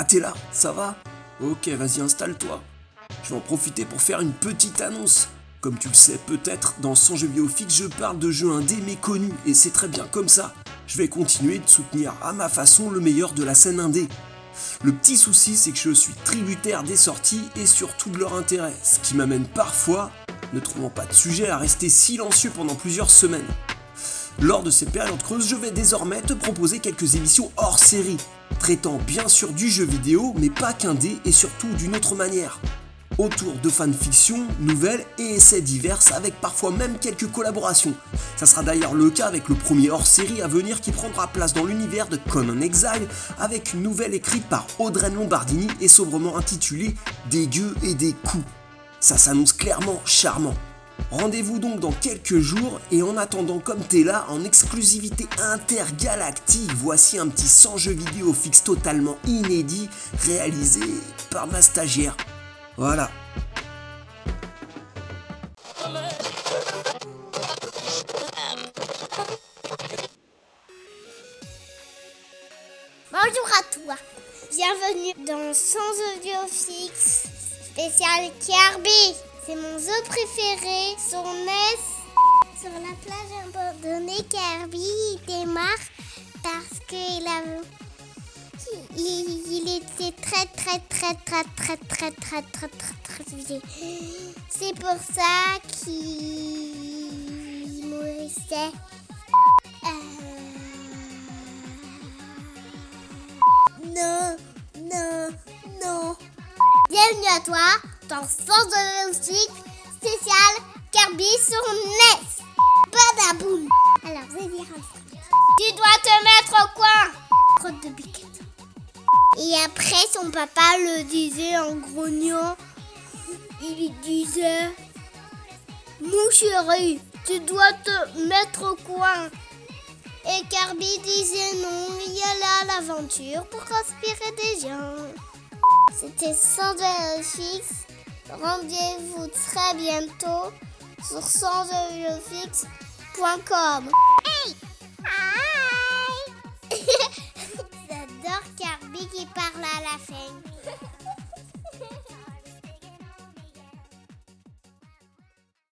Ah, t'es là, ça va? Ok, vas-y, installe-toi. Je vais en profiter pour faire une petite annonce. Comme tu le sais peut-être, dans 100 jeux vidéo fixe, je parle de jeux indés méconnus, et c'est très bien comme ça. Je vais continuer de soutenir à ma façon le meilleur de la scène indé. Le petit souci, c'est que je suis tributaire des sorties et surtout de leur intérêt, ce qui m'amène parfois, ne trouvant pas de sujet, à rester silencieux pendant plusieurs semaines. Lors de ces périodes creuses, je vais désormais te proposer quelques émissions hors série, traitant bien sûr du jeu vidéo, mais pas qu'un dé et surtout d'une autre manière. Autour de fanfiction, nouvelles et essais divers avec parfois même quelques collaborations. Ça sera d'ailleurs le cas avec le premier hors série à venir qui prendra place dans l'univers de Conan Exile avec une nouvelle écrite par Audrey Lombardini et sobrement intitulée Des gueux et des coups. Ça s'annonce clairement charmant. Rendez-vous donc dans quelques jours et en attendant comme t'es là en exclusivité intergalactique, voici un petit 100 jeux vidéo fixe totalement inédit réalisé par ma stagiaire. Voilà. Bonjour à toi. Bienvenue dans Sans audio fixe spécial Kirby. C'est mon zoo préféré, son NES. Sur la plage abandonnée, Kirby il démarre parce qu'il a il, était très très très très très très très très très très vieux. C'est pour ça qu'il mourissait. Non, non, non. Bienvenue à toi dans Sens de musique spécial Kirby sur NES. Badaboum. Alors, vais dire. Tu dois te mettre au coin. Crotte de biquette. Et après, son papa le disait en grognant. Il disait Mon chéri, tu dois te mettre au coin. Et Kirby disait non, il y allait à l'aventure pour inspirer des gens. C'était sans fixe. Rendez-vous très bientôt sur sansdevieuxfixe.com. Hey! Hi! J'adore Kirby qui parle à la fin.